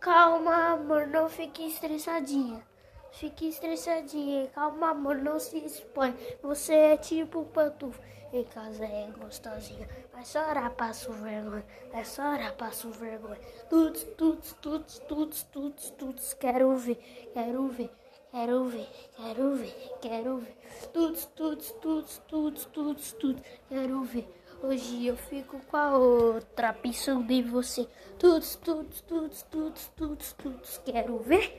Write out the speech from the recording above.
Calma, amor, não fique estressadinha. Fique estressadinha, calma, amor, não se expõe. Você é tipo pantufo. Em casa é gostosinha, mas chorar passo vergonha. É chorar passo vergonha. Tuts, tuts, tuts, tuts, tuts, tuts. Quero ver, quero ver. Quero ver, quero ver, quero ver. Tuts, tuts, tuts, tuts, tuts, tuts. Quero ver. Hoje eu fico com a outra pensando em você. Tuts, tuts, tuts, tuts, tuts, tuts. Quero ver.